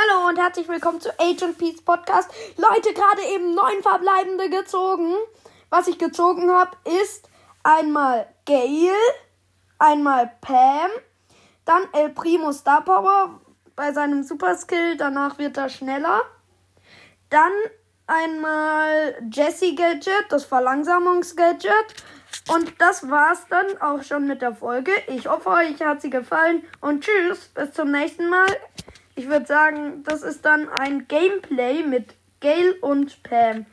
Hallo und herzlich willkommen zu Agent Peace Podcast. Leute, gerade eben neun Verbleibende gezogen. Was ich gezogen habe, ist einmal Gail, einmal Pam, dann El Primo Star Power bei seinem Super Skill, danach wird er schneller. Dann einmal Jesse Gadget, das Verlangsamungsgadget. Und das war's dann auch schon mit der Folge. Ich hoffe, euch hat sie gefallen und tschüss, bis zum nächsten Mal. Ich würde sagen, das ist dann ein Gameplay mit Gail und Pam.